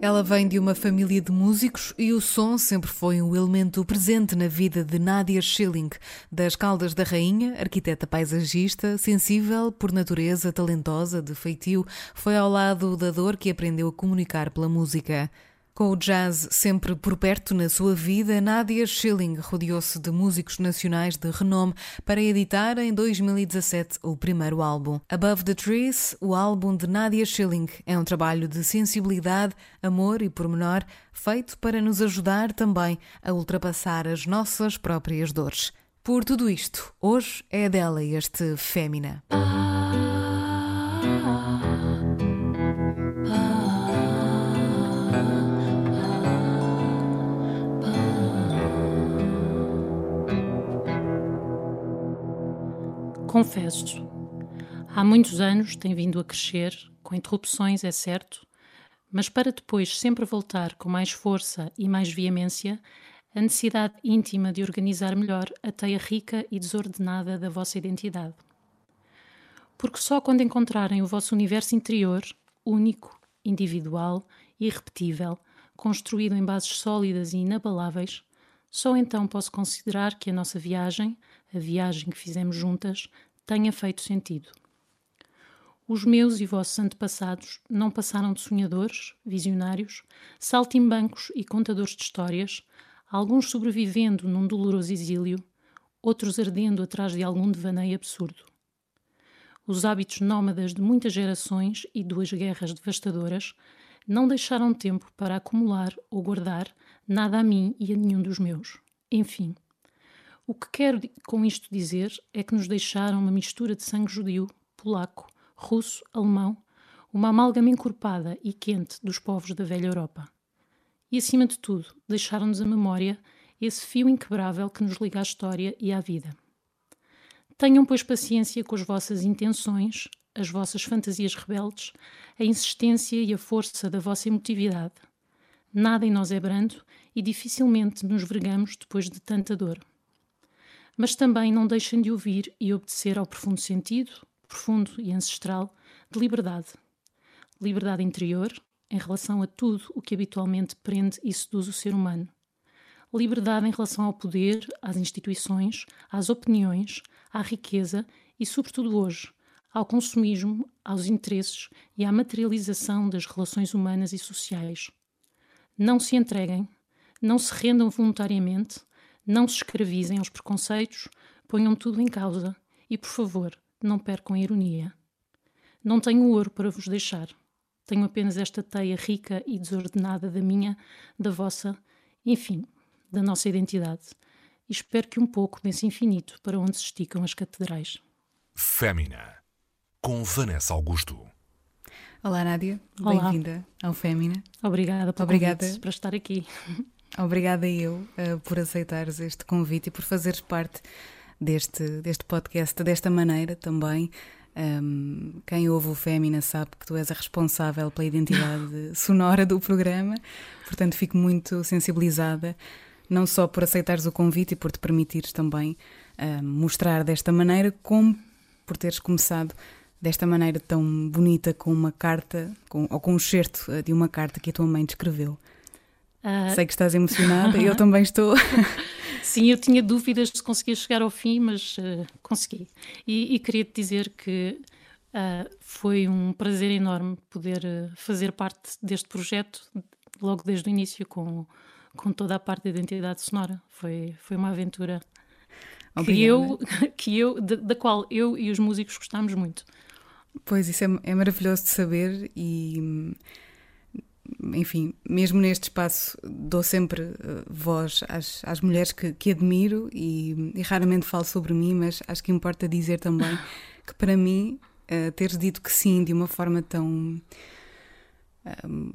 Ela vem de uma família de músicos e o som sempre foi um elemento presente na vida de Nadia Schilling, das Caldas da Rainha, arquiteta paisagista, sensível por natureza, talentosa, de feitio, foi ao lado da dor que aprendeu a comunicar pela música. Com o jazz sempre por perto na sua vida, Nadia Schilling rodeou-se de músicos nacionais de renome para editar em 2017 o primeiro álbum. Above the Trees, o álbum de Nadia Schilling, é um trabalho de sensibilidade, amor e pormenor, feito para nos ajudar também a ultrapassar as nossas próprias dores. Por tudo isto, hoje é dela este Fémina. Confesso, há muitos anos tem vindo a crescer, com interrupções, é certo, mas para depois sempre voltar com mais força e mais veemência, a necessidade íntima de organizar melhor a teia rica e desordenada da vossa identidade. Porque só quando encontrarem o vosso universo interior, único, individual, irrepetível, construído em bases sólidas e inabaláveis, só então posso considerar que a nossa viagem, a viagem que fizemos juntas, tenha feito sentido. Os meus e vossos antepassados não passaram de sonhadores, visionários, saltimbancos e contadores de histórias, alguns sobrevivendo num doloroso exílio, outros ardendo atrás de algum devaneio absurdo. Os hábitos nómadas de muitas gerações e duas guerras devastadoras não deixaram tempo para acumular ou guardar nada a mim e a nenhum dos meus. Enfim, o que quero com isto dizer é que nos deixaram uma mistura de sangue judeu, polaco, russo, alemão, uma amálgama encorpada e quente dos povos da velha Europa. E, acima de tudo, deixaram-nos a memória esse fio inquebrável que nos liga à história e à vida. Tenham, pois, paciência com as vossas intenções, as vossas fantasias rebeldes, a insistência e a força da vossa emotividade. Nada em nós é brando e dificilmente nos vergamos depois de tanta dor mas também não deixem de ouvir e obedecer ao profundo sentido, profundo e ancestral, de liberdade. Liberdade interior em relação a tudo o que habitualmente prende e seduz o ser humano. Liberdade em relação ao poder, às instituições, às opiniões, à riqueza e, sobretudo hoje, ao consumismo, aos interesses e à materialização das relações humanas e sociais. Não se entreguem, não se rendam voluntariamente, não se escravizem aos preconceitos, ponham tudo em causa e, por favor, não percam a ironia. Não tenho ouro para vos deixar. Tenho apenas esta teia rica e desordenada da minha, da vossa, enfim, da nossa identidade. E espero que um pouco desse infinito para onde se esticam as catedrais. Fémina, com Vanessa Augusto. Olá, Nádia. Bem-vinda ao Fémina. Obrigada por Obrigada. para estar aqui. Obrigada eu uh, por aceitares este convite e por fazeres parte deste, deste podcast desta maneira também. Um, quem ouve o Fémina sabe que tu és a responsável pela identidade sonora do programa, portanto fico muito sensibilizada, não só por aceitares o convite e por te permitires também um, mostrar desta maneira, como por teres começado desta maneira tão bonita com uma carta, com, ou com um eh, de uma carta que a tua mãe te escreveu. Uh... Sei que estás emocionada, eu também estou. Sim, eu tinha dúvidas de se conseguia chegar ao fim, mas uh, consegui. E, e queria te dizer que uh, foi um prazer enorme poder fazer parte deste projeto, logo desde o início, com, com toda a parte da identidade sonora. Foi, foi uma aventura que eu, que eu, da, da, qual eu e os músicos gostámos muito. Pois, isso é, é maravilhoso de saber e enfim, mesmo neste espaço dou sempre uh, voz às, às mulheres que, que admiro e, e, raramente falo sobre mim, mas acho que importa dizer também que para mim uh, teres dito que sim de uma forma tão um,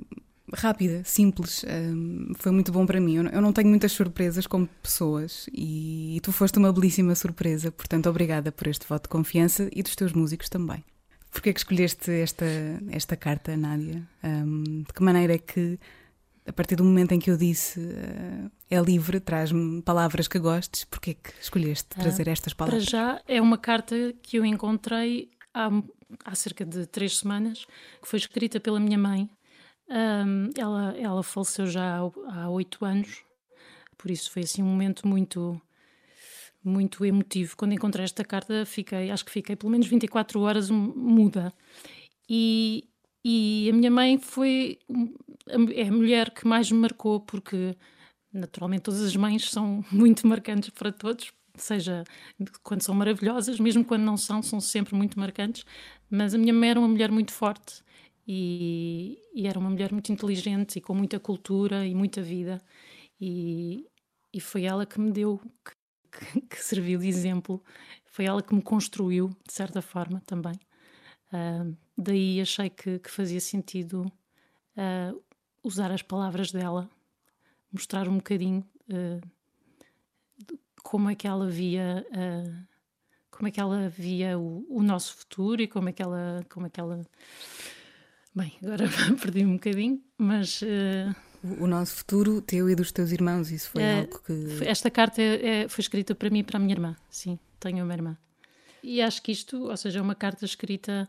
rápida, simples, um, foi muito bom para mim. Eu não, eu não tenho muitas surpresas como pessoas e, e tu foste uma belíssima surpresa, portanto, obrigada por este voto de confiança e dos teus músicos também. Porquê é que escolheste esta, esta carta, Nádia? Um, de que maneira é que, a partir do momento em que eu disse uh, é livre, traz-me palavras que gostes, porquê é que escolheste trazer uh, estas palavras? Para já, é uma carta que eu encontrei há, há cerca de três semanas, que foi escrita pela minha mãe. Um, ela, ela faleceu já há oito anos, por isso foi assim um momento muito muito emotivo. Quando encontrei esta carta, fiquei, acho que fiquei pelo menos 24 horas muda. E, e a minha mãe foi é a mulher que mais me marcou, porque naturalmente todas as mães são muito marcantes para todos, seja quando são maravilhosas, mesmo quando não são, são sempre muito marcantes. Mas a minha mãe era uma mulher muito forte e, e era uma mulher muito inteligente e com muita cultura e muita vida. E, e foi ela que me deu, que, que, serviu de exemplo, foi ela que me construiu, de certa forma, também. Uh, daí achei que, que fazia sentido uh, usar as palavras dela, mostrar um bocadinho uh, como é que ela via como é que ela via o, o, nosso futuro e como é que ela como é que ela bem agora perdi um bocadinho mas o nosso futuro, teu e dos teus irmãos, isso foi é, algo que. Esta carta é, foi escrita para mim e para a minha irmã, sim, tenho uma irmã. E acho que isto, ou seja, é uma carta escrita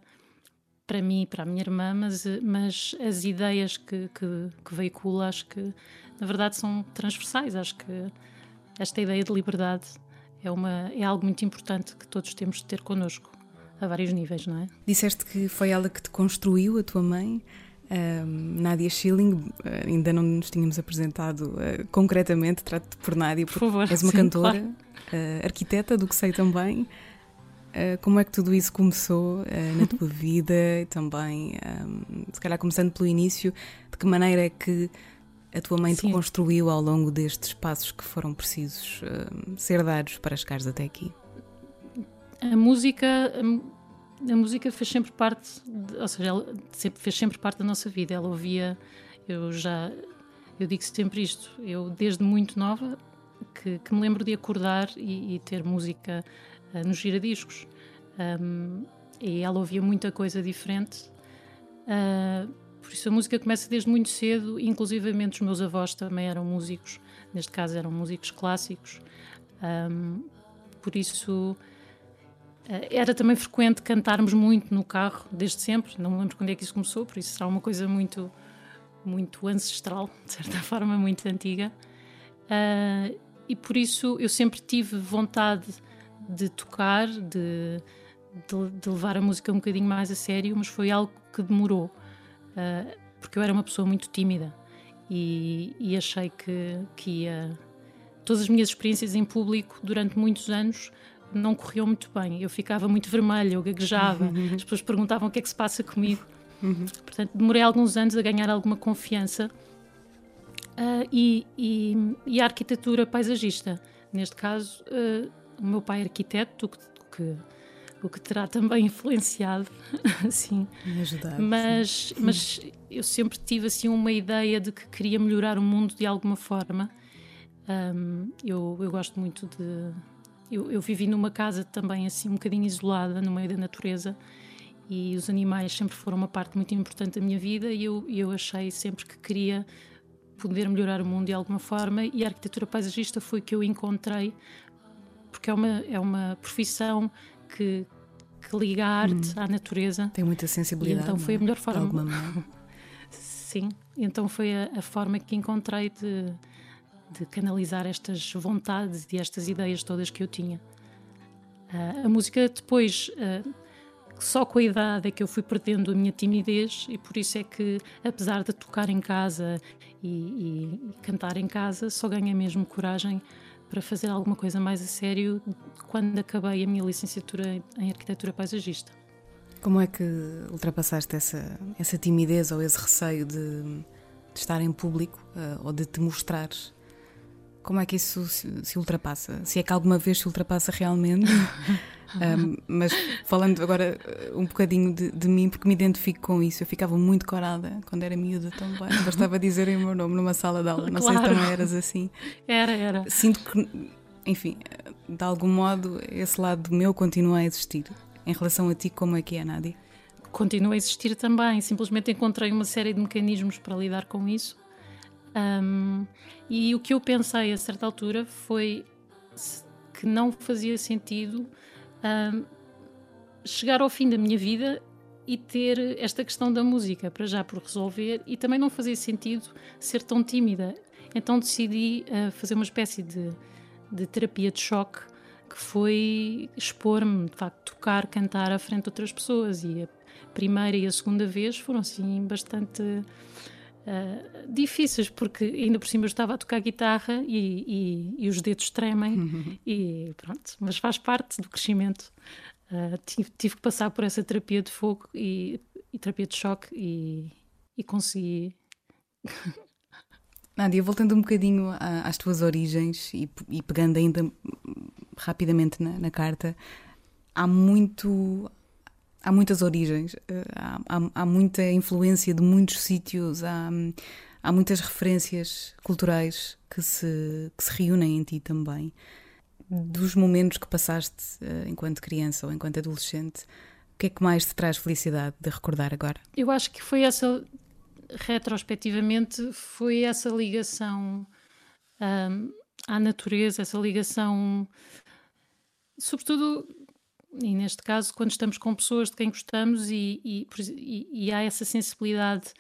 para mim e para a minha irmã, mas, mas as ideias que, que, que veicula, acho que na verdade são transversais. Acho que esta ideia de liberdade é, uma, é algo muito importante que todos temos de ter connosco, a vários níveis, não é? Disseste que foi ela que te construiu, a tua mãe. Um, Nádia Schilling, uh, ainda não nos tínhamos apresentado uh, concretamente, trato-te por Nádia, por favor. És uma sim, cantora, claro. uh, arquiteta, do que sei também. como é que tudo isso começou na tua vida e também, um, se calhar começando pelo início, de que maneira é que a tua mãe sim. te construiu ao longo destes passos que foram precisos ser dados para chegares até aqui? A música a música fez sempre parte, de, ou seja, ela sempre, fez sempre parte da nossa vida. Ela ouvia, eu já, eu digo sempre isto, eu desde muito nova que, que me lembro de acordar e, e ter música uh, nos giradiscos. Um, e ela ouvia muita coisa diferente. Uh, por isso a música começa desde muito cedo, inclusivamente os meus avós também eram músicos, neste caso eram músicos clássicos. Um, por isso era também frequente cantarmos muito no carro, desde sempre. Não me lembro quando é que isso começou, por isso será uma coisa muito, muito ancestral, de certa forma, muito antiga. Uh, e por isso eu sempre tive vontade de tocar, de, de, de, levar a música um bocadinho mais a sério, mas foi algo que demorou, uh, porque eu era uma pessoa muito tímida e, e achei que, que ia. Todas as minhas experiências em público durante muitos anos não correu muito bem. Eu ficava muito vermelha, eu gaguejava, uhum. as pessoas perguntavam o que é que se passa comigo. Uhum. Portanto, demorei alguns anos a ganhar alguma confiança. Uh, e, e, e, a arquitetura paisagista. Neste caso, uh, o meu pai é arquiteto, o que, que, o que terá também influenciado, assim. Me ajudar. Mas, mas eu sempre tive assim uma ideia de que queria melhorar o mundo de alguma forma. Um, eu, eu gosto muito de, eu, eu vivi numa casa também assim um bocadinho isolada, no meio da natureza, e os animais sempre foram uma parte muito importante da minha vida e eu, eu achei sempre que queria poder melhorar o mundo de alguma forma e a arquitetura paisagista foi que eu encontrei porque é uma, é uma profissão que, que liga a arte hum. à natureza. Tem muita sensibilidade. E então foi a é? melhor forma. Sim, então foi a, a forma que encontrei de, de canalizar estas vontades e estas ideias todas que eu tinha. Uh, a música depois, uh, só com a idade é que eu fui perdendo a minha timidez e por isso é que, apesar de tocar em casa e, e, cantar em casa, só ganhei mesmo coragem para fazer alguma coisa mais a sério quando acabei a minha licenciatura em arquitetura paisagista. Como é que ultrapassaste essa, essa timidez ou esse receio de, de estar em público uh, ou de te mostrares como é que isso se, ultrapassa? Se é que alguma vez se ultrapassa realmente? um, mas falando agora uh, um bocadinho de, de, mim, porque me identifico com isso, eu ficava muito corada quando era miúda também. Bastava dizerem o meu nome numa sala de aula. Não claro. sei se também eras assim. Era, era. Sinto que, enfim, de algum modo, esse lado meu continua a existir. Em relação a ti, como é que é, Nádia? Continua a existir também. Simplesmente encontrei uma série de mecanismos para lidar com isso um, e o que eu pensei a certa altura foi que não fazia sentido um, chegar ao fim da minha vida e ter esta questão da música para já por resolver e também não fazia sentido ser tão tímida. Então decidi uh, fazer uma espécie de, de terapia de choque que foi expor-me, de facto, tocar, cantar à frente de outras pessoas. E a primeira e a segunda vez foram assim bastante uh, difíceis, porque ainda por cima eu estava a tocar guitarra e, e, e os dedos tremem, uhum. e pronto, mas faz parte do crescimento. Uh, tive, tive, que passar por essa terapia de fogo e, e terapia de choque e, e consegui. Nádia, voltando um bocadinho às tuas origens e, e pegando ainda rapidamente na, na, carta, há muito. Há muitas origens, eh, há, há, há muita influência de muitos sítios, há, há muitas referências culturais que se, que se reúnem em ti também dos momentos que passaste uh, enquanto criança ou enquanto adolescente, o que é que mais te traz felicidade de recordar agora? Eu acho que foi essa, retrospectivamente, foi essa ligação um, à natureza, essa ligação, sobretudo, e neste caso, quando estamos com pessoas de quem gostamos e, e, e, e há essa sensibilidade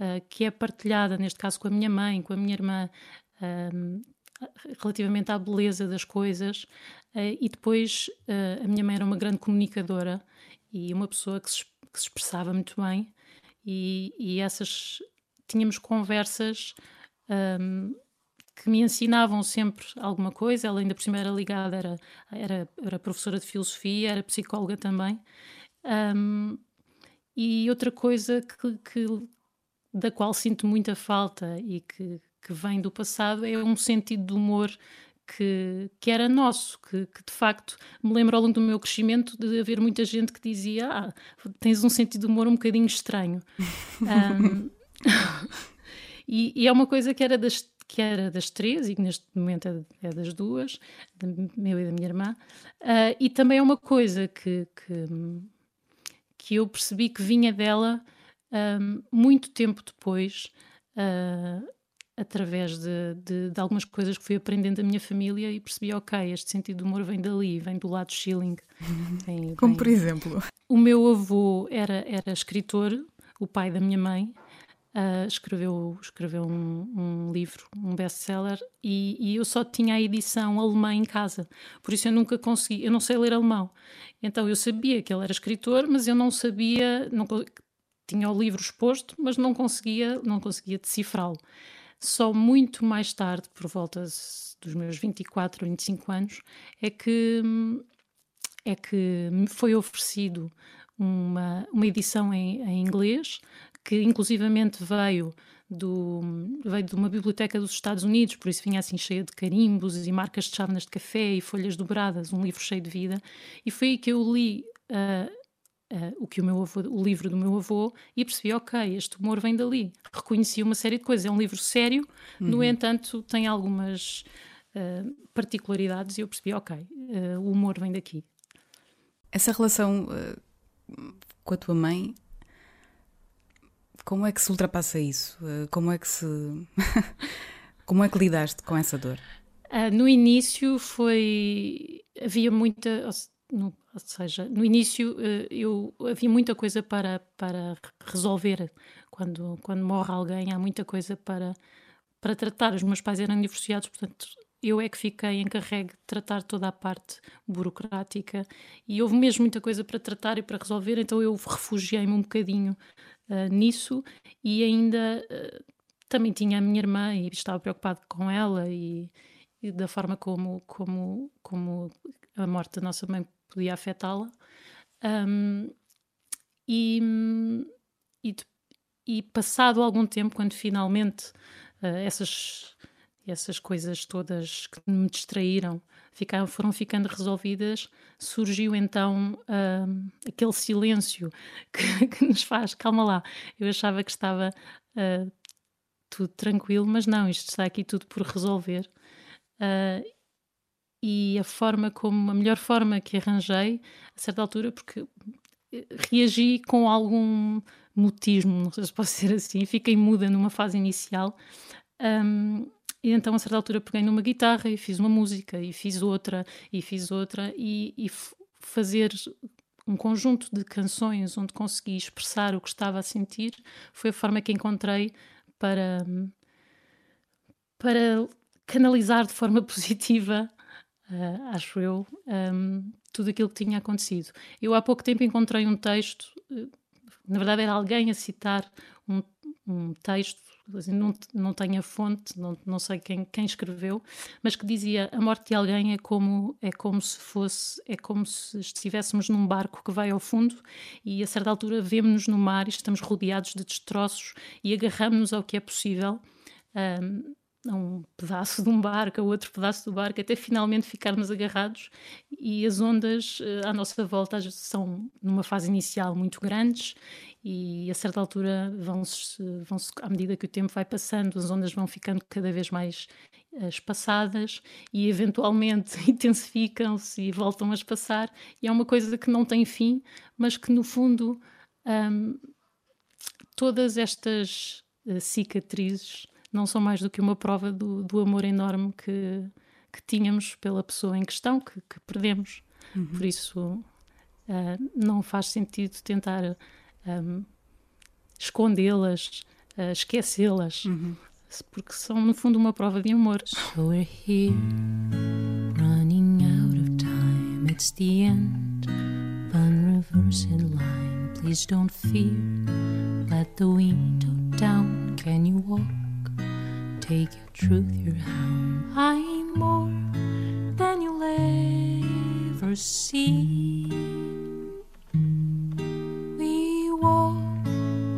uh, que é partilhada, neste caso com a minha mãe, com a minha irmã. Um, relativamente à beleza das coisas. Uh, e depois uh, a minha mãe era uma grande comunicadora e uma pessoa que se, que se expressava muito bem. E, essas tínhamos conversas um, que me ensinavam sempre alguma coisa. Ela ainda por cima era ligada, era, era, era professora de filosofia, era psicóloga também. Um, e outra coisa que, que, da qual sinto muita falta e que, que vem do passado é um sentido de humor que, que era nosso, que, que, de facto me lembro ao longo do meu crescimento de haver muita gente que dizia: Ah, tens um sentido de humor um bocadinho estranho. um, e, e, é uma coisa que era das, que era das três, e que neste momento é, é das duas, meu e da minha irmã, uh, e também é uma coisa que, que, que eu percebi que vinha dela um, muito tempo depois. Uh, através de, de, de, algumas coisas que fui aprendendo da minha família e percebi, ok, este sentido de humor vem dali, vem do lado Schilling. Vem, Como vem... por exemplo? O meu avô era, era escritor, o pai da minha mãe, uh, escreveu, escreveu um, um livro, um best-seller, e, e, eu só tinha a edição alemã em casa, por isso eu nunca consegui, eu não sei ler alemão. Então eu sabia que ele era escritor, mas eu não sabia, não, tinha o livro exposto, mas não conseguia, não conseguia decifrá-lo. Só muito mais tarde, por volta dos meus 24, 25 anos, é que, é que me foi oferecido uma, uma edição em, em inglês, que inclusivamente veio do, veio de uma biblioteca dos Estados Unidos, por isso vinha assim cheia de carimbos e marcas de chávenas de café e folhas dobradas, um livro cheio de vida. E foi aí que eu li uh, uh, o que o meu avô, o livro do meu avô, e percebi, ok, este humor vem dali. Reconheci uma série de coisas. É um livro sério, uhum. no entanto, tem algumas uh, particularidades e eu percebi, ok, o humor vem daqui. Essa relação com a tua mãe, como é que se ultrapassa isso? como é que se. como é que lidaste com essa dor? no início foi. Havia muita ou seja, no início eh, eu havia muita coisa para, para resolver. Quando, quando morre alguém, há muita coisa para, para tratar. Os meus pais eram divorciados, portanto, eu é que fiquei encarregue de tratar toda a parte burocrática e houve mesmo muita coisa para tratar e para resolver, então eu refugiei-me um bocadinho uh, nisso e ainda uh, também tinha a minha irmã e estava preocupado com ela e, e da forma como, como, como a morte da nossa mãe podia afetá-la. Um, e, e, e, passado algum tempo, quando finalmente uh, essas, essas coisas todas que me distraíram ficaram, foram ficando resolvidas, surgiu então uh, aquele silêncio que, que, nos faz, calma lá, eu achava que estava uh, tudo tranquilo, mas não, isto está aqui tudo por resolver. Uh, e a forma como, a melhor forma que arranjei, a certa altura, porque eh, reagi com algum mutismo, não sei se pode ser assim, fiquei muda numa fase inicial. Um, e então, a certa altura, peguei numa guitarra e fiz uma música, e fiz outra, e fiz outra, e, e fazer um conjunto de canções onde consegui expressar o que estava a sentir, foi a forma que encontrei para, para canalizar de forma positiva, uh, acho eu, um, tudo aquilo que tinha acontecido. Eu há pouco tempo encontrei um texto, uh, na verdade era alguém a citar um, um texto assim, não, não tenho a fonte, não, não sei quem, quem escreveu, mas que dizia a morte de alguém é como, é como se fosse, é como se estivéssemos num barco que vai ao fundo e a certa altura vemos-nos no mar e estamos rodeados de destroços e agarramos-nos ao que é possível. Um, a um pedaço de um barco, a outro pedaço do barco, até finalmente ficarmos agarrados. E as ondas uh, à nossa volta são numa fase inicial muito grandes e a certa altura vão-se, vão-se à medida que o tempo vai passando, as ondas vão ficando cada vez mais uh, espaçadas e eventualmente intensificam-se e voltam a espaçar. E é uma coisa que não tem fim, mas que no fundo um, todas estas uh, cicatrizes não são mais do que uma prova do, do amor enorme que, que tínhamos pela pessoa em questão, que, que perdemos. Uhum. Por isso, uh, não faz sentido tentar um, escondê-las, uh, esquecê-las, uhum. porque são, no fundo, uma prova de amor. So we're here, running out of time. It's the end, fun reversing line. Please don't fear, let the window down. Can you walk? Take your truth, your hound. I'm more than you'll ever see. We walk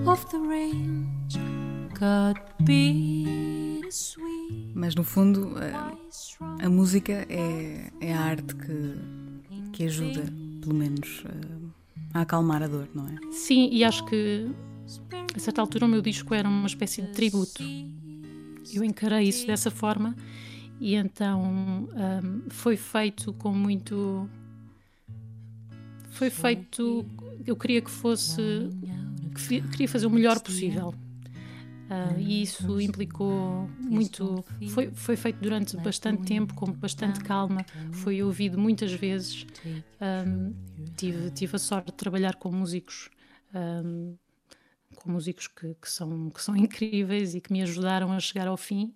off the range, got bittersweet. Mas no fundo, a, a música é, é a arte que, que ajuda, pelo menos, a, a acalmar a dor, não é? Sim, e acho que a certa altura o meu disco era uma espécie de tributo eu encarei isso dessa forma e então um, foi feito com muito. Foi feito. Eu queria que fosse. Que queria fazer o melhor possível. Uh, e isso implicou muito. Foi, foi feito durante bastante tempo, com bastante calma, foi ouvido muitas vezes. Um, tive, tive a sorte de trabalhar com músicos um, com músicos que, que, são, que são incríveis e que me ajudaram a chegar ao fim.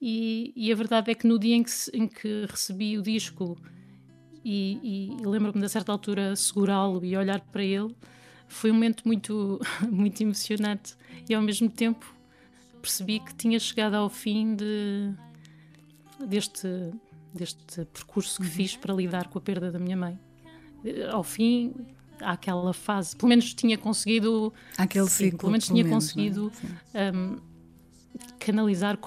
E, e a verdade é que no dia em que, em que recebi o disco e, e lembro-me de certa altura segurá-lo e olhar para ele, foi um momento muito, muito emocionante e ao mesmo tempo percebi que tinha chegado ao fim de, deste, deste percurso que uhum. fiz para lidar com a perda da minha mãe. Ao fim, àquela fase. Pelo menos tinha conseguido. Aquele sim, ciclo. Pelo menos tinha menos, é? conseguido é? um, canalizar,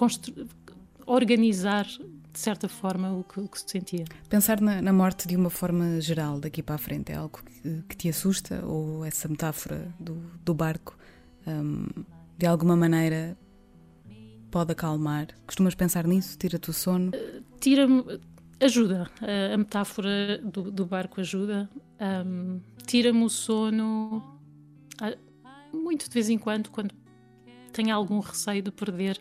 organizar de certa forma o que, o que se sentia. Pensar na, na, morte de uma forma geral daqui para a frente é algo que, que te assusta ou essa metáfora do, do barco um, de alguma maneira pode acalmar? Costumas pensar nisso? Tira-te o sono? Uh, Tira-me. Ajuda. Uh, a metáfora do, do barco ajuda. Um, tira-me o sono ah, muito de vez em quando, quando tenho algum receio de perder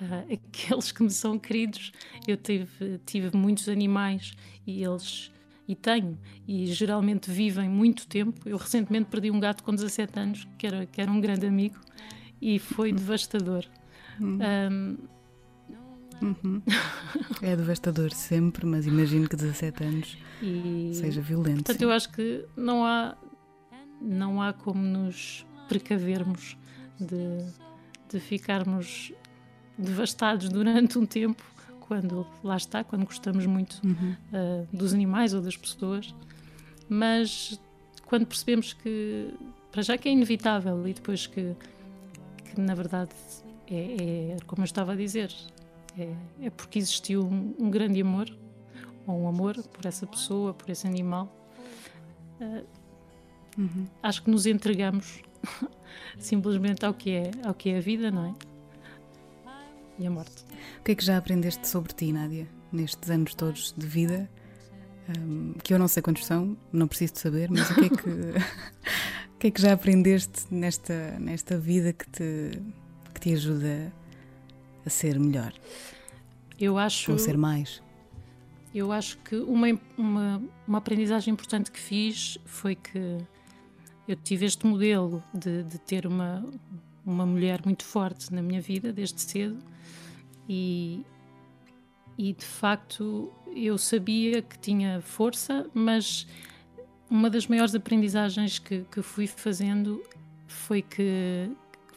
uh, aqueles que me são queridos. Eu tive, tive muitos animais e eles. E tenho, e geralmente vivem muito tempo. Eu recentemente perdi um gato com 17 anos, que era, que era um grande amigo, e foi devastador. Um, hum. Uhum. É devastador sempre, mas imagino que 17 anos e, seja violento. Portanto, sim. eu acho que não há, não há como nos precavermos de, de ficarmos devastados durante um tempo, quando lá está, quando gostamos muito uhum. uh, dos animais ou das pessoas, mas quando percebemos que, para já que é inevitável e depois que, que na verdade é, é como eu estava a dizer, é, é porque existiu um, um, grande amor, ou um amor por essa pessoa, por esse animal. Uh, uhum. Acho que nos entregamos simplesmente ao que, é, ao que é a vida, não é? E a morte. O que é que já aprendeste sobre ti, Nádia, nestes anos todos de vida? Um, que eu não sei quantos são, não preciso de saber, mas o que é que, o que, é que já aprendeste nesta, nesta vida que te, que te ajuda a ser melhor? Eu acho. Ou ser mais? eu acho que uma, uma, uma aprendizagem importante que fiz foi que eu tive este modelo de, de ter uma, uma mulher muito forte na minha vida desde cedo e, e de facto eu sabia que tinha força, mas uma das maiores aprendizagens que, que fui fazendo foi que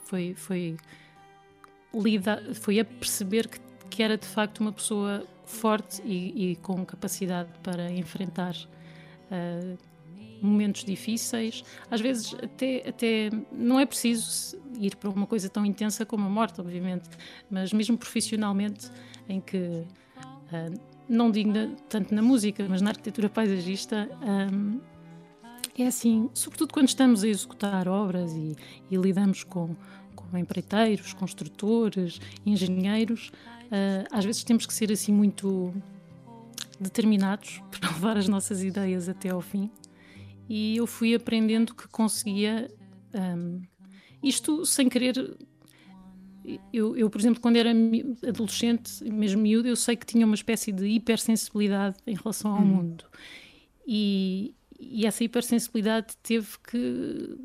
foi, foi, lida, foi a perceber que, que era de facto uma pessoa forte e, e com capacidade para enfrentar uh, momentos difíceis. Às vezes, até, até não é preciso ir para uma coisa tão intensa como a morte, obviamente, mas mesmo profissionalmente, em que, uh, não digo tanto na música, mas na arquitetura paisagista, um, é assim, sobretudo quando estamos a executar obras e, e lidamos com empreiteiros, construtores, engenheiros, uh, às vezes temos que ser assim muito determinados para levar as nossas ideias até ao fim. E eu fui aprendendo que conseguia um, isto sem querer. Eu, eu, por exemplo, quando era adolescente, mesmo miúdo, eu sei que tinha uma espécie de hipersensibilidade em relação ao hum. mundo. E, e essa hipersensibilidade teve que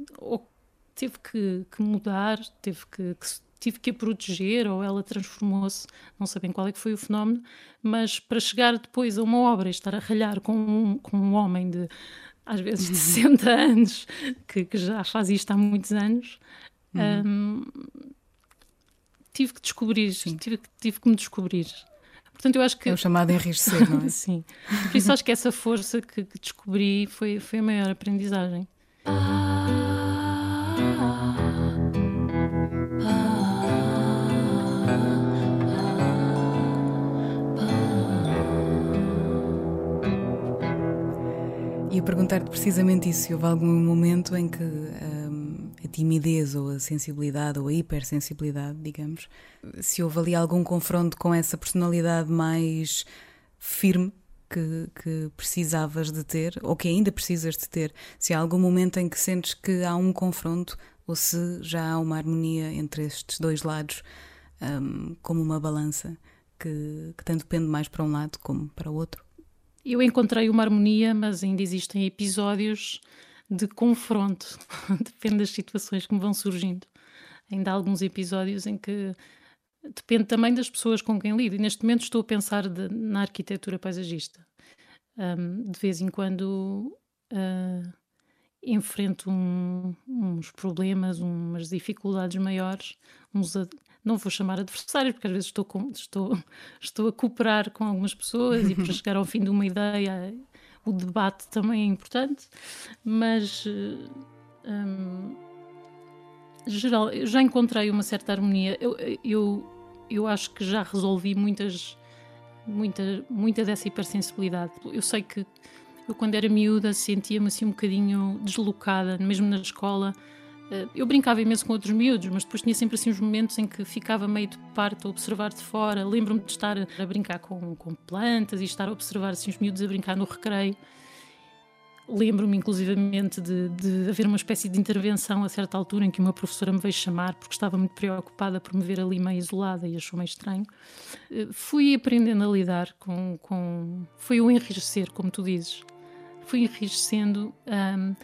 teve que, que mudar, teve que, que, tive que a proteger ou ela transformou-se, não sabem qual é que foi o fenómeno, mas para chegar depois a uma obra e estar a ralhar com um, com um homem de às vezes de 60 anos, que, que, já faz isto há muitos anos, uhum. um, tive que descobrir, tive, tive que me descobrir. Portanto, eu acho que... É o chamado enriquecer, não é? Sim. Por isso acho que essa força que, que descobri foi, foi a maior aprendizagem. Perguntar-te precisamente isso, se houve algum momento em que hum, a timidez ou a sensibilidade ou a hipersensibilidade, digamos, se houve ali algum confronto com essa personalidade mais firme que, que, precisavas de ter ou que ainda precisas de ter, se há algum momento em que sentes que há um confronto ou se já há uma harmonia entre estes dois lados, um, como uma balança que, que tanto pende mais para um lado como para o outro. Eu encontrei uma harmonia, mas ainda existem episódios de confronto. depende das situações que me vão surgindo. Ainda há alguns episódios em que depende também das pessoas com quem lido. E neste momento estou a pensar de, na arquitetura paisagista. Um, de vez em quando uh, enfrento um, uns problemas, umas dificuldades maiores, uns, não vou chamar adversários, porque às vezes estou, com, estou, estou a cooperar com algumas pessoas e para chegar ao fim de uma ideia o debate também é importante, mas um, geral, eu já encontrei uma certa harmonia. Eu, eu, eu acho que já resolvi muitas, muita, muita dessa hipersensibilidade. Eu sei que eu, quando era miúda, sentia-me assim um bocadinho deslocada, mesmo na escola eh, eu brincava imenso com outros miúdos, mas depois tinha sempre assim uns momentos em que ficava meio de parte a observar de fora. Lembro-me de estar a brincar com, com plantas e estar a observar assim, os miúdos a brincar no recreio. Lembro-me, inclusivamente, de, de, haver uma espécie de intervenção a certa altura em que uma professora me veio chamar porque estava muito preocupada por me ver ali meio isolada e achou meio estranho. Eh, fui aprendendo a lidar com. com foi o enriquecer, como tu dizes. Fui enriquecendo um,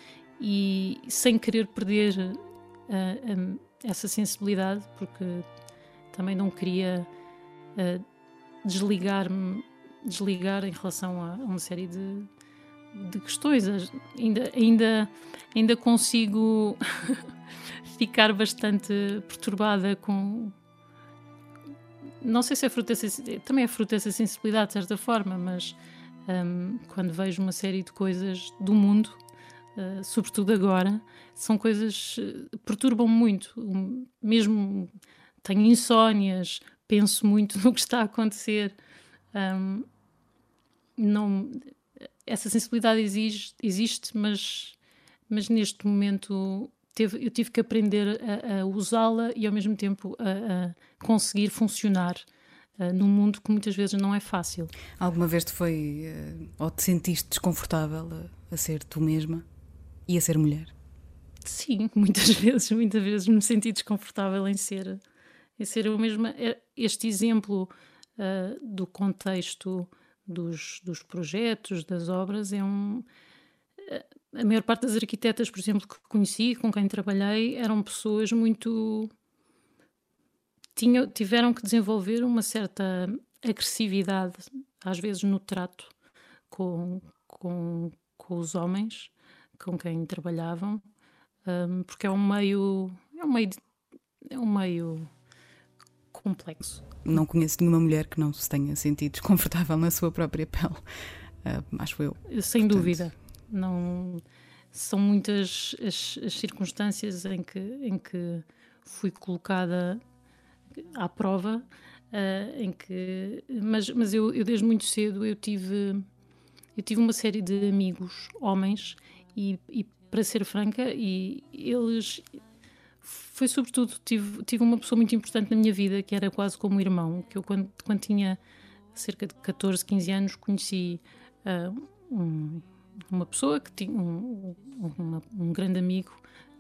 e sem querer perder uh, um, essa sensibilidade, porque também não queria uh, desligar-me, desligar em relação a, a uma série de, de questões. Ainda, ainda, ainda consigo ficar bastante perturbada com. Não sei se é fruto dessa, também é fruto dessa sensibilidade de certa forma, mas um, quando vejo uma série de coisas do mundo uh, sobretudo agora, são coisas que uh, perturbam-me muito. Mesmo tenho insónias, penso muito no que está a acontecer. Um, não, essa sensibilidade exige, existe, mas, mas neste momento teve, eu tive que aprender a, a usá-la e ao mesmo tempo a, a conseguir funcionar uh, num mundo que muitas vezes não é fácil. Alguma vez te foi ou te sentiste desconfortável a ser tu mesma? E a ser mulher? Sim, muitas vezes, muitas vezes me senti desconfortável em ser, em ser eu mesma. É, este exemplo uh, do contexto dos, dos projetos, das obras, é um. A maior parte das arquitetas, por exemplo, que conheci, com quem trabalhei, eram pessoas muito. Tinham, tiveram que desenvolver uma certa agressividade, às vezes no trato com, com, com os homens com quem trabalhavam, um, porque é um meio. É um meio, é um meio complexo. Não conheço nenhuma mulher que não se tenha sentido desconfortável na sua própria pele, uh, acho eu. Sem Portanto... dúvida. Não, são muitas as, as, circunstâncias em que, em que fui colocada à prova, uh, em que, mas, mas eu, eu desde muito cedo eu tive eu tive uma série de amigos homens e, e para ser franca e eles foi sobretudo, tive, tive uma pessoa muito importante na minha vida, que era quase como um irmão, que eu quando, quando tinha cerca de 14, 15 anos conheci uh, um, uma pessoa que tinha um, um, um, grande amigo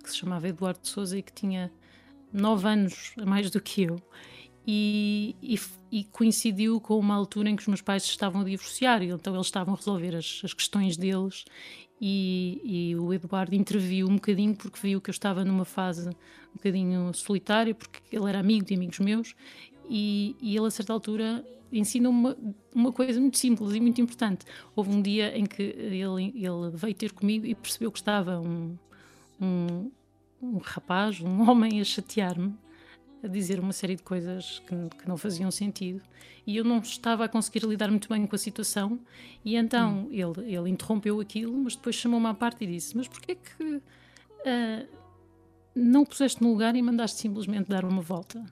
que se chamava Eduardo de Souza e que tinha 9 anos a mais do que eu. E, e, e, coincidiu com uma altura em que os meus pais estavam a divorciar, então eles estavam a resolver as, as questões deles e, e, o Eduardo interviu um bocadinho porque viu que eu estava numa fase um bocadinho solitária, porque ele era amigo de amigos meus, e, e ele a certa altura ensina uma, uma coisa muito simples e muito importante. Houve um dia em que ele, ele veio ter comigo e percebeu que estava um, um, um rapaz, um homem, a chatear-me a dizer uma série de coisas que, que, não faziam sentido e eu não estava a conseguir lidar muito bem com a situação e então hum. ele, ele interrompeu aquilo, mas depois chamou-me à parte e disse mas porquê que uh, não puseste no lugar e mandaste simplesmente dar uma volta?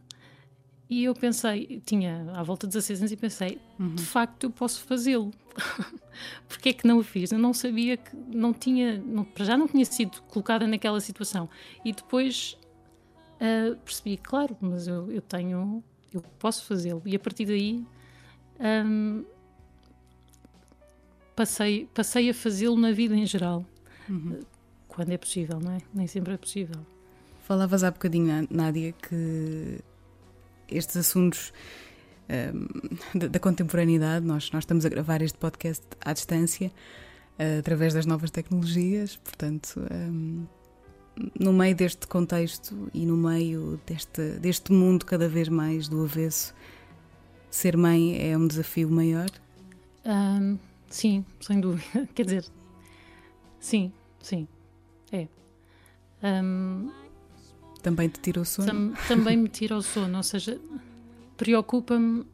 E eu pensei, tinha à volta de 16 anos e pensei, uhum. de facto eu posso fazê-lo. Porquê é que não o fiz? Eu não sabia que não tinha, para já não tinha sido colocada naquela situação. E depois uh, percebi, claro, mas eu, eu tenho, eu posso fazê-lo. E a partir daí um, passei, passei a fazê-lo na vida em geral, uhum. quando é possível, não é? Nem sempre é possível. Falavas há bocadinho, Nádia, que estes assuntos um, da, da, contemporaneidade, nós, nós estamos a gravar este podcast à distância, uh, através das novas tecnologias, portanto. Um, no meio deste contexto e no meio deste, deste mundo cada vez mais do avesso, ser mãe é um desafio maior? Um, sim, sem dúvida. Quer dizer, sim, sim, é. Um, também te tira o sono? Tam, também me tira o sono, ou seja, preocupa-me,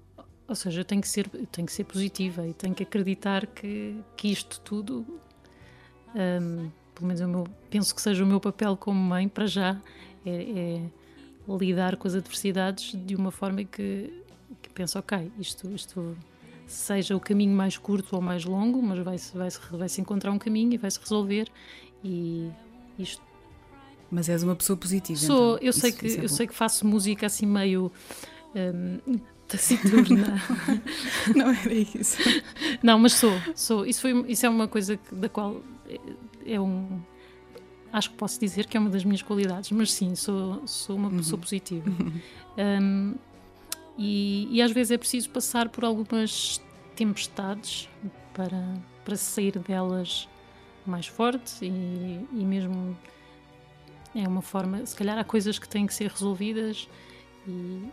ou seja, eu tenho que ser, tenho que ser positiva e tenho que acreditar que, que isto tudo. Um, pelo menos meu, penso que seja o meu papel como mãe, para já, é, é lidar com as adversidades de uma forma que, que penso, ok, isto, isto seja o caminho mais curto ou mais longo, mas vai-se vai -se, vai -se encontrar um caminho e vai-se resolver e isto mas és uma pessoa positiva. Sou, então. eu sei que é eu sei que faço música assim meio um, taciturna. não era isso. Não, mas sou, sou. Isso foi isso é uma coisa que, da qual é um. Acho que posso dizer que é uma das minhas qualidades, mas sim, sou, sou uma pessoa uhum. positiva. Um, e, e, às vezes é preciso passar por algumas tempestades para, para sair delas mais forte e, e mesmo é uma forma. Se calhar há coisas que têm que ser resolvidas e,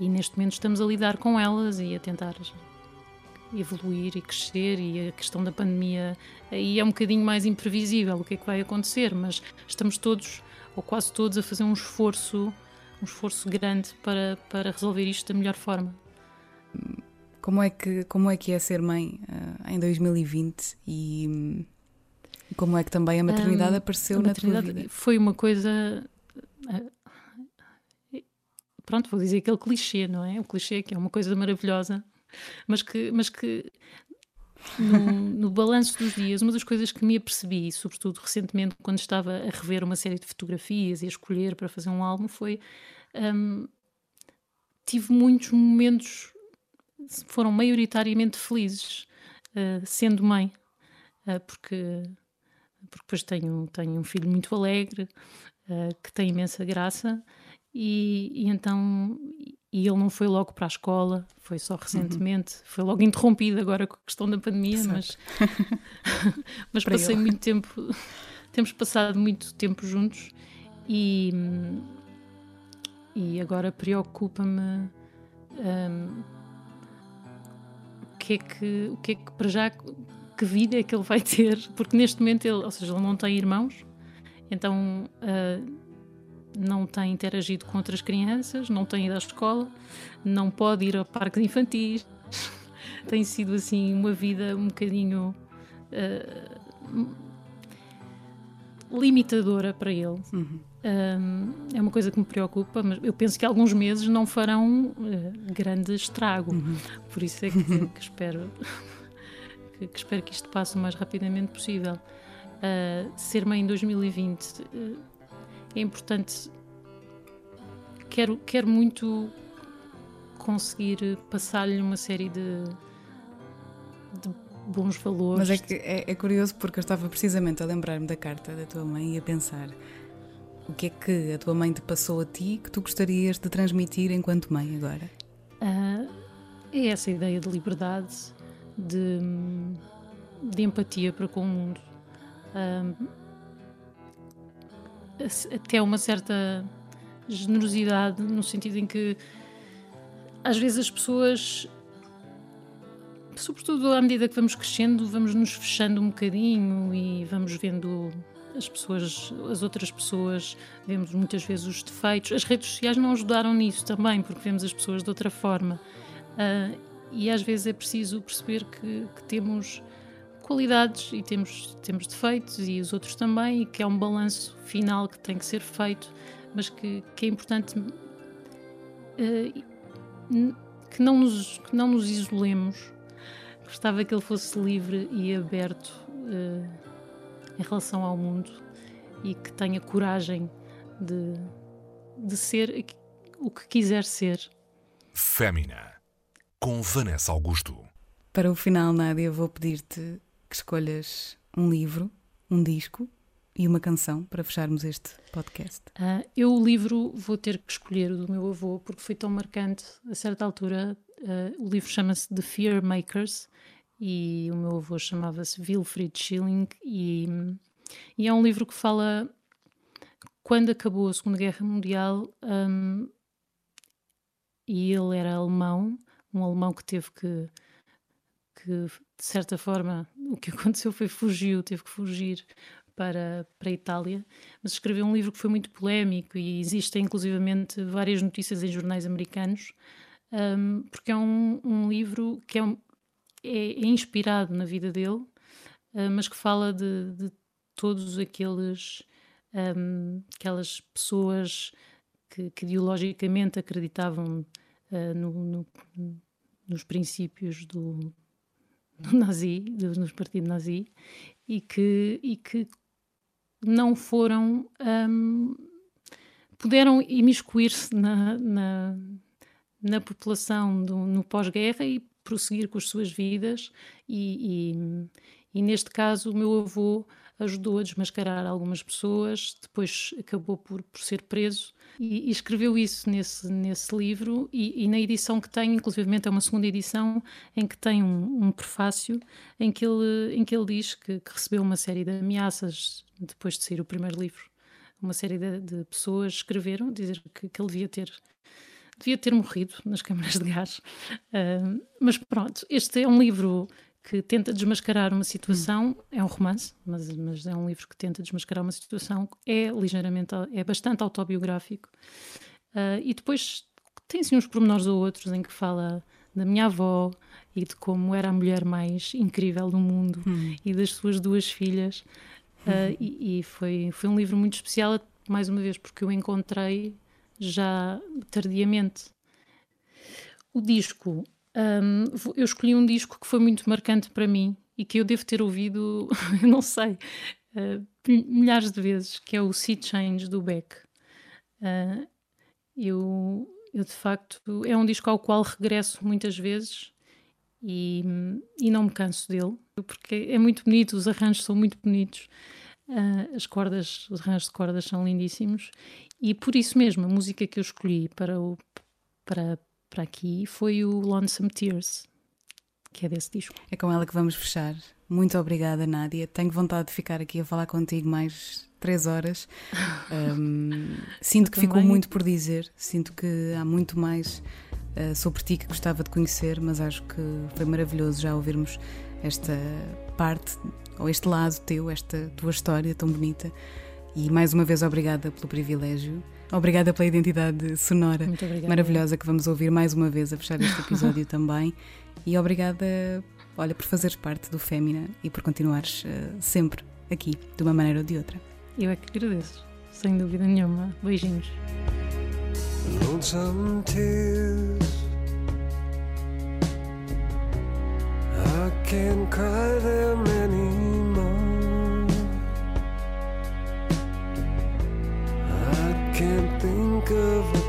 e neste momento estamos a lidar com elas e a tentar evoluir e crescer e a questão da pandemia aí é um bocadinho mais imprevisível o que é que vai acontecer, mas estamos todos, ou quase todos, a fazer um esforço, um esforço grande para, para resolver isto da melhor forma. Como é que, como é, que é ser mãe uh, em 2020 e como é que também a maternidade um, apareceu a maternidade na tua vida? Foi uma coisa... Uh, pronto, vou dizer aquele clichê, não é? O clichê que é uma coisa maravilhosa mas que, mas que no, no balanço dos dias, uma das coisas que me apercebi, sobretudo recentemente, quando estava a rever uma série de fotografias e a escolher para fazer um álbum, foi. Um, tive muitos momentos, foram maioritariamente felizes, uh, sendo mãe, uh, porque, porque depois tenho, tenho um filho muito alegre, uh, que tem imensa graça, e, e então e ele não foi logo para a escola, foi só recentemente, uhum. foi logo interrompido agora com a questão da pandemia, mas, mas passei muito tempo, temos passado muito tempo juntos e, e agora preocupa-me um, o que é que, o que é que para já que vida é que ele vai ter, porque neste momento ele, ou seja, ele não tem irmãos, então uh, não tem interagido com outras crianças, não tem ido à escola, não pode ir a parques infantis. tem sido assim uma vida um bocadinho uh, limitadora para ele. Uhum. Um, é uma coisa que me preocupa, mas eu penso que alguns meses não farão uh, grande estrago. Uhum. Por isso é que, que espero que, espero que isto passe o mais rapidamente possível. Uh, ser mãe em 2020 uh, é importante. Quero, quero muito conseguir passar-lhe uma série de, de bons valores. Mas é, que é, é, curioso porque eu estava precisamente a lembrar-me da carta da tua mãe e a pensar o que é que a tua mãe te passou a ti que tu gostarias de transmitir enquanto mãe agora? Uh, é essa ideia de liberdade, de, de empatia para com o mundo. Uh, até uma certa generosidade, no sentido em que às vezes as pessoas, sobretudo à medida que vamos crescendo, vamos nos fechando um bocadinho e vamos vendo as pessoas, as outras pessoas, vemos muitas vezes os defeitos. As redes sociais não ajudaram nisso também, porque vemos as pessoas de outra forma. Uh, e às vezes é preciso perceber que, que temos qualidades e temos, temos defeitos e os outros também, e que é um balanço final que tem que ser feito, mas que, que é importante uh, que, não nos, que não nos isolemos. Gostava que ele fosse livre e aberto uh, em relação ao mundo e que tenha coragem de, de ser o que quiser ser. Fémina, com Vanessa Augusto. Para o final, Nádia, vou pedir-te que escolhas um livro, um disco e uma canção para fecharmos este podcast. Uh, eu o livro vou ter que escolher o do meu avô porque foi tão marcante. A certa altura, uh, o livro chama-se The Fear Makers e o meu avô chamava-se Wilfried Schilling e, e, é um livro que fala quando acabou a Segunda Guerra Mundial um, e ele era alemão, um alemão que teve que que de certa forma o que aconteceu foi fugiu, teve que fugir para, para a Itália, mas escreveu um livro que foi muito polémico e existem inclusivamente várias notícias em jornais americanos, um, porque é um, um, livro que é, um, é, é, inspirado na vida dele, uh, mas que fala de, de todos aqueles hum, aquelas pessoas que, que, ideologicamente acreditavam uh, no, no, nos princípios do, do nazi, do, no partido nazi, e que, e que não foram. Um, puderam imiscuir-se na, na, na, população do, no pós-guerra e prosseguir com as suas vidas, e, e, e neste caso o meu avô ajudou a desmascarar algumas pessoas, depois acabou por, por ser preso e, e escreveu isso nesse, nesse livro. E, e, na edição que tem, inclusive é uma segunda edição, em que tem um, um prefácio em que ele, em que ele diz que, que, recebeu uma série de ameaças depois de sair o primeiro livro. Uma série de, de pessoas escreveram dizer que, que ele devia ter devia ter morrido nas câmaras de gás. Uh, mas pronto, este é um livro que tenta desmascarar uma situação, hum. é um romance, mas, mas, é um livro que tenta desmascarar uma situação, é ligeiramente, é bastante autobiográfico. Uh, e depois tem sim uns pormenores ou outros em que fala da minha avó e de como era a mulher mais incrível do mundo hum. e das suas duas filhas. Uh, e, e foi, foi um livro muito especial, mais uma vez, porque eu encontrei já tardiamente. O disco um, eu escolhi um disco que foi muito marcante para mim e que eu devo ter ouvido, não sei, uh, milhares de vezes, que é o Sea Change do Beck. Uh, eu, eu, de facto, é um disco ao qual regresso muitas vezes e, e não me canso dele, porque é muito bonito, os arranjos são muito bonitos. Uh, as cordas, os arranjos de cordas são lindíssimos e por isso mesmo a música que eu escolhi para o, para, para aqui foi o Lonesome Tears, que é desse disco. É com ela que vamos fechar. Muito obrigada, Nádia. Tenho vontade de ficar aqui a falar contigo mais três horas. Um, sinto que ficou muito por dizer, sinto que há muito mais uh, sobre ti que gostava de conhecer, mas acho que foi maravilhoso já ouvirmos esta parte, ou este lado teu, esta tua história tão bonita. E mais uma vez, obrigada pelo privilégio. Obrigada pela identidade sonora maravilhosa que vamos ouvir mais uma vez a fechar este episódio também. E obrigada, olha, por fazeres parte do Fémina e por continuares uh, sempre aqui, de uma maneira ou de outra. Eu é que agradeço, sem dúvida nenhuma. Beijinhos. Lonesome tears I can't cry them anymore can't think of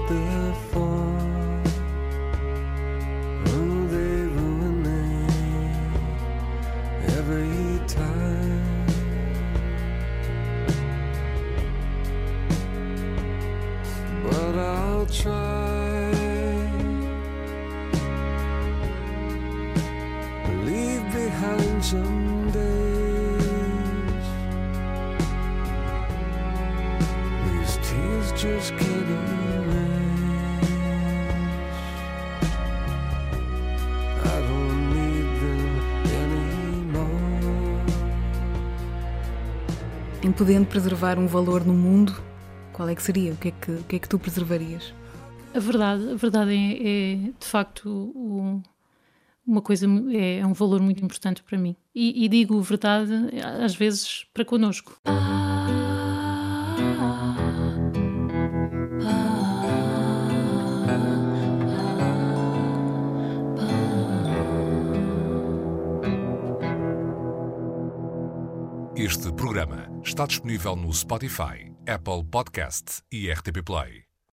podendo preservar um valor no mundo qual é que seria? O que é que, o que, é que tu preservarias? A verdade, a verdade é, é de facto o, uma coisa, é, é, um valor muito importante para mim. E, e digo verdade às vezes para connosco. Este programa está disponível no Spotify, Apple Podcast e RTP Play.